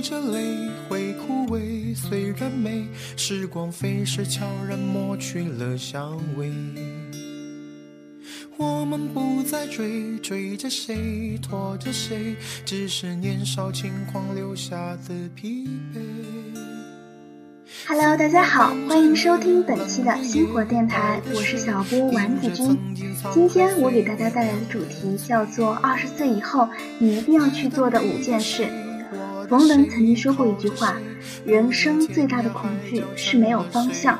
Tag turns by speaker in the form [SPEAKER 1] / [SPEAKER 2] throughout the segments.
[SPEAKER 1] 着泪会枯萎，虽然美，时光飞逝，悄然抹去了香味。我们不再追，追着谁，拖着谁，只是年少轻狂留下的疲惫。
[SPEAKER 2] Hello，大家好，欢迎收听本期的星火电台，我是小波丸子君。今天我给大家带来的主题叫做二十岁以后你一定要去做的五件事。冯仑曾经说过一句话：人生最大的恐惧是没有方向。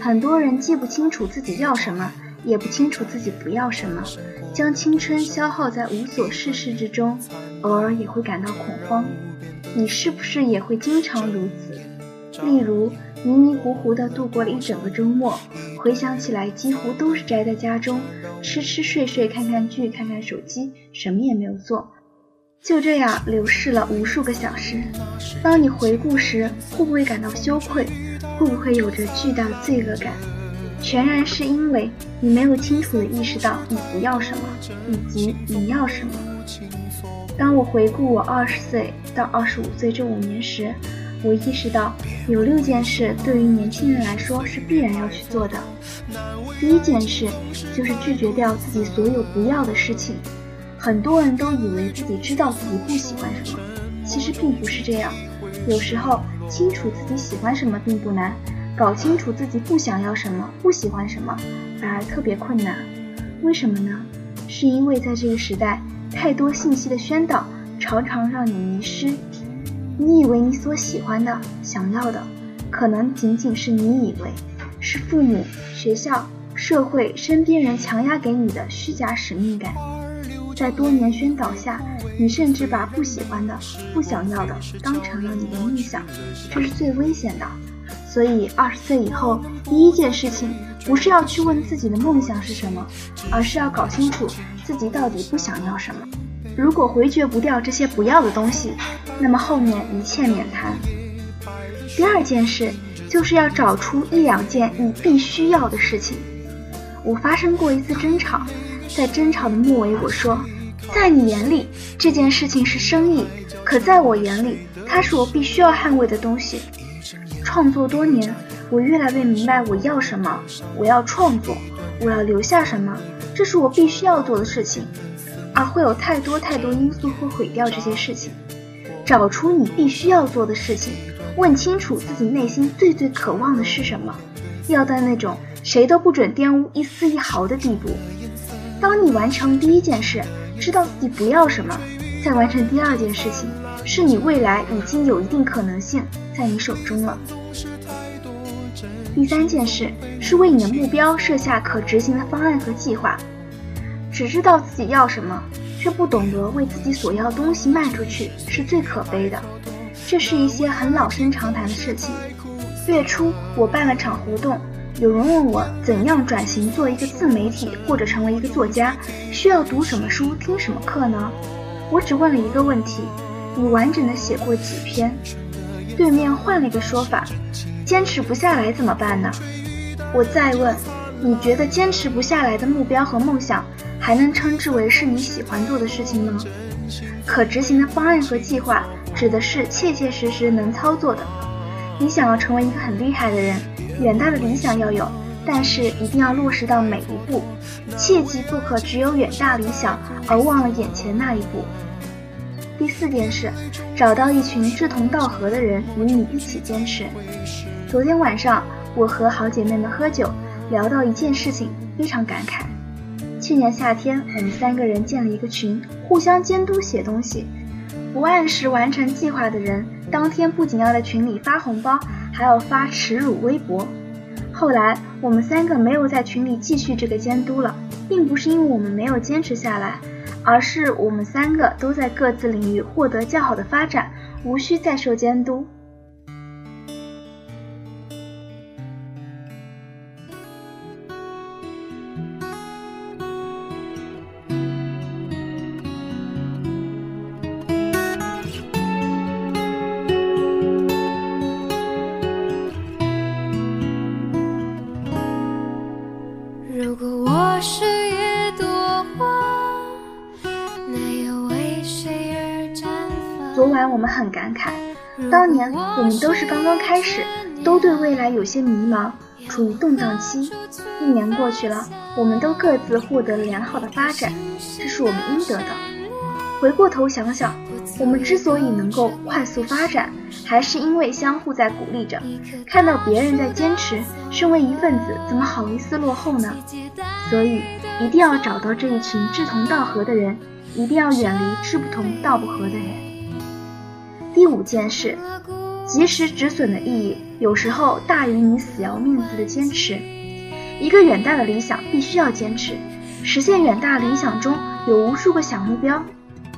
[SPEAKER 2] 很多人记不清楚自己要什么。也不清楚自己不要什么，将青春消耗在无所事事之中，偶尔也会感到恐慌。你是不是也会经常如此？例如迷迷糊糊地度过了一整个周末，回想起来几乎都是宅在家中，吃吃睡睡，看看剧，看看手机，什么也没有做，就这样流逝了无数个小时。当你回顾时，会不会感到羞愧？会不会有着巨大的罪恶感？全然是因为你没有清楚地意识到你不要什么，以及你要什么。当我回顾我二十岁到二十五岁这五年时，我意识到有六件事对于年轻人来说是必然要去做的。第一件事就是拒绝掉自己所有不要的事情。很多人都以为自己知道自己不喜欢什么，其实并不是这样。有时候清楚自己喜欢什么并不难。搞清楚自己不想要什么，不喜欢什么，反而特别困难。为什么呢？是因为在这个时代，太多信息的宣导，常常让你迷失。你以为你所喜欢的、想要的，可能仅仅是你以为是父母、学校、社会、身边人强压给你的虚假使命感。在多年宣导下，你甚至把不喜欢的、不想要的当成了你的梦想，这是最危险的。所以，二十岁以后，第一件事情不是要去问自己的梦想是什么，而是要搞清楚自己到底不想要什么。如果回绝不掉这些不要的东西，那么后面一切免谈。第二件事就是要找出一两件你必须要的事情。我发生过一次争吵，在争吵的末尾，我说，在你眼里这件事情是生意，可在我眼里，它是我必须要捍卫的东西。创作多年，我越来越明白我要什么。我要创作，我要留下什么，这是我必须要做的事情。而会有太多太多因素会毁掉这些事情。找出你必须要做的事情，问清楚自己内心最最渴望的是什么，要在那种谁都不准玷污一丝一毫的地步。当你完成第一件事，知道自己不要什么，再完成第二件事情，是你未来已经有一定可能性在你手中了。第三件事是为你的目标设下可执行的方案和计划。只知道自己要什么，却不懂得为自己所要的东西卖出去，是最可悲的。这是一些很老生常谈的事情。月初我办了场活动，有人问我怎样转型做一个自媒体或者成为一个作家，需要读什么书、听什么课呢？我只问了一个问题：你完整的写过几篇？对面换了一个说法。坚持不下来怎么办呢？我再问，你觉得坚持不下来的目标和梦想，还能称之为是你喜欢做的事情吗？可执行的方案和计划，指的是切切实实能操作的。你想要成为一个很厉害的人，远大的理想要有，但是一定要落实到每一步，切记不可只有远大理想而忘了眼前那一步。第四件事，找到一群志同道合的人与你一起坚持。昨天晚上，我和好姐妹们喝酒，聊到一件事情，非常感慨。去年夏天，我们三个人建了一个群，互相监督写东西。不按时完成计划的人，当天不仅要在群里发红包，还要发耻辱微博。后来，我们三个没有在群里继续这个监督了，并不是因为我们没有坚持下来，而是我们三个都在各自领域获得较好的发展，无需再受监督。很感慨，当年我们都是刚刚开始，都对未来有些迷茫，处于动荡期。一年过去了，我们都各自获得了良好的发展，这是我们应得的。回过头想想，我们之所以能够快速发展，还是因为相互在鼓励着。看到别人在坚持，身为一份子，怎么好意思落后呢？所以，一定要找到这一群志同道合的人。一定要远离志不同道不合的人。第五件事，及时止损的意义有时候大于你死要面子的坚持。一个远大的理想必须要坚持。实现远大理想中有无数个小目标，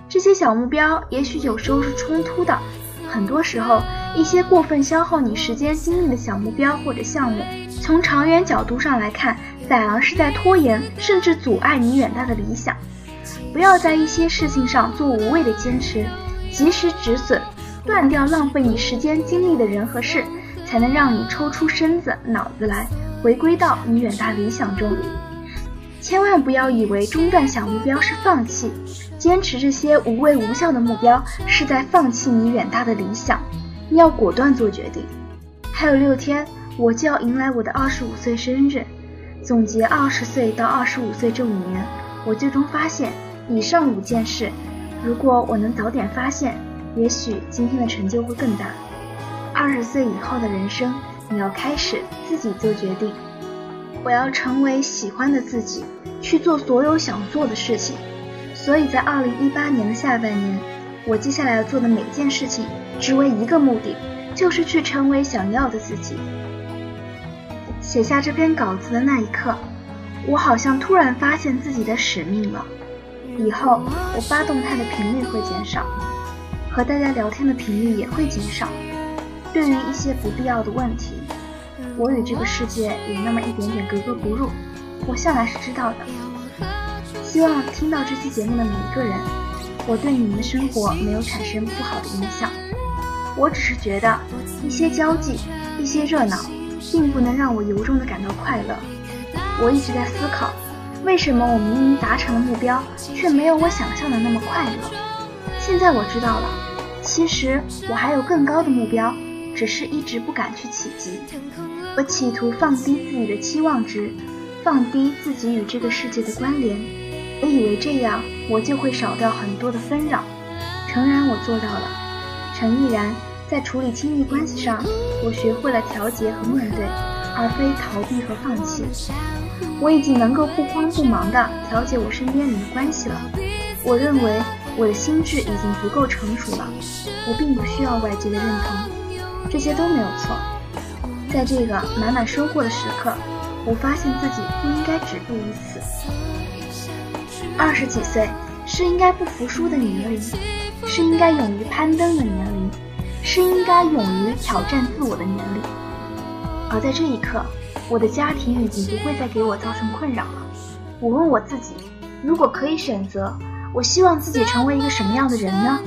[SPEAKER 2] 这些小目标也许有时候是冲突的。很多时候，一些过分消耗你时间精力的小目标或者项目，从长远角度上来看，反而是在拖延甚至阻碍你远大的理想。不要在一些事情上做无谓的坚持，及时止损，断掉浪费你时间精力的人和事，才能让你抽出身子脑子来，回归到你远大理想中。千万不要以为中断小目标是放弃，坚持这些无谓无效的目标是在放弃你远大的理想。你要果断做决定。还有六天，我就要迎来我的二十五岁生日。总结二十岁到二十五岁这五年，我最终发现。以上五件事，如果我能早点发现，也许今天的成就会更大。二十岁以后的人生，你要开始自己做决定。我要成为喜欢的自己，去做所有想做的事情。所以在二零一八年的下半年，我接下来要做的每件事情，只为一个目的，就是去成为想要的自己。写下这篇稿子的那一刻，我好像突然发现自己的使命了。以后我发动态的频率会减少，和大家聊天的频率也会减少。对于一些不必要的问题，我与这个世界有那么一点点格格不入，我向来是知道的。希望听到这期节目的每一个人，我对你们的生活没有产生不好的影响。我只是觉得一些交际，一些热闹，并不能让我由衷的感到快乐。我一直在思考。为什么我明明达成了目标，却没有我想象的那么快乐？现在我知道了，其实我还有更高的目标，只是一直不敢去企及。我企图放低自己的期望值，放低自己与这个世界的关联。我以为这样我就会少掉很多的纷扰。诚然，我做到了。诚毅然，在处理亲密关系上，我学会了调节和面对，而非逃避和放弃。我已经能够不慌不忙地调节我身边人的关系了。我认为我的心智已经足够成熟了，我并不需要外界的认同，这些都没有错。在这个满满收获的时刻，我发现自己不应该止步于此。二十几岁是应该不服输的年龄，是应该勇于攀登的年龄，是应该勇于挑战自我的年龄。而在这一刻。我的家庭已经不会再给我造成困扰了。我问我自己，如果可以选择，我希望自己成为一个什么样的人呢？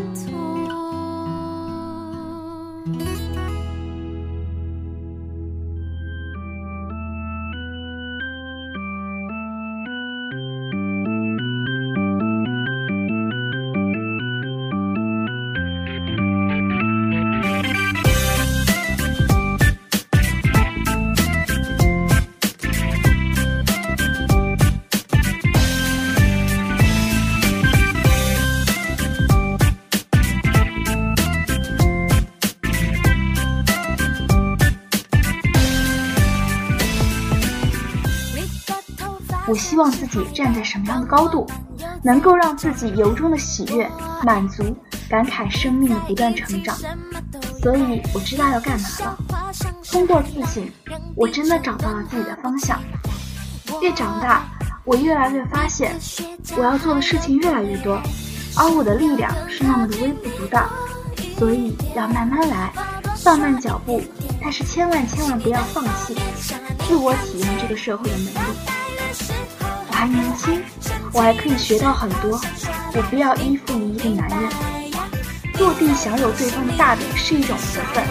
[SPEAKER 2] 我希望自己站在什么样的高度，能够让自己由衷的喜悦、满足、感慨生命的不断成长。所以我知道要干嘛了。通过自省，我真的找到了自己的方向。越长大，我越来越发现，我要做的事情越来越多，而我的力量是那么的微不足道。所以要慢慢来，放慢脚步，但是千万千万不要放弃自我体验这个社会的能力。还年轻，我还可以学到很多。我不要依附于一个男人，落地享有对方的大饼是一种福分，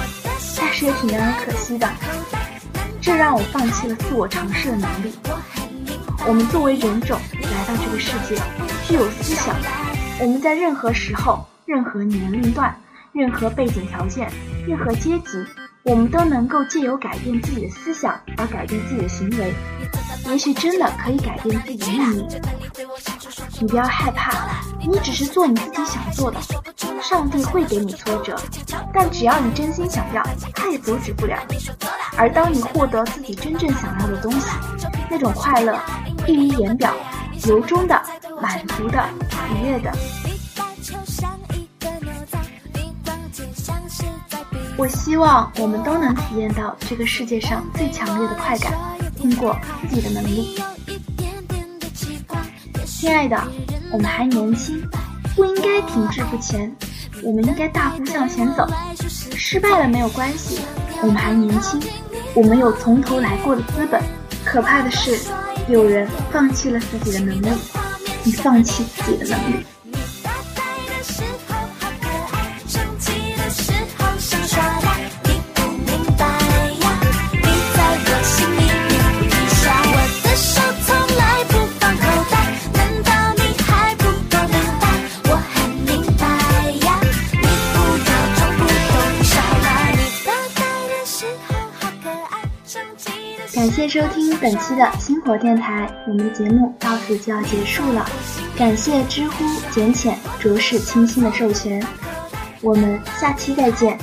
[SPEAKER 2] 但是也挺让人可惜的。这让我放弃了自我尝试的能力。我们作为人种来到这个世界，具有思想。我们在任何时候、任何年龄段，任何背景条件、任何阶级，我们都能够借由改变自己的思想而改变自己的行为。也许真的可以改变自己的命运。你不要害怕，你只是做你自己想做的。上帝会给你挫折，但只要你真心想要，他也阻止不了。而当你获得自己真正想要的东西，那种快乐溢于言表，由衷的、满足的、愉悦的。我希望我们都能体验到这个世界上最强烈的快感，通过自己的能力。亲爱的，我们还年轻，不应该停滞不前，我们应该大步向前走。失败了没有关系，我们还年轻，我们有从头来过的资本。可怕的是，有人放弃了自己的能力，你放弃自己的能力。感谢收听本期的星火电台，我们的节目到此就要结束了。感谢知乎简浅、着实清新的授权，我们下期再见。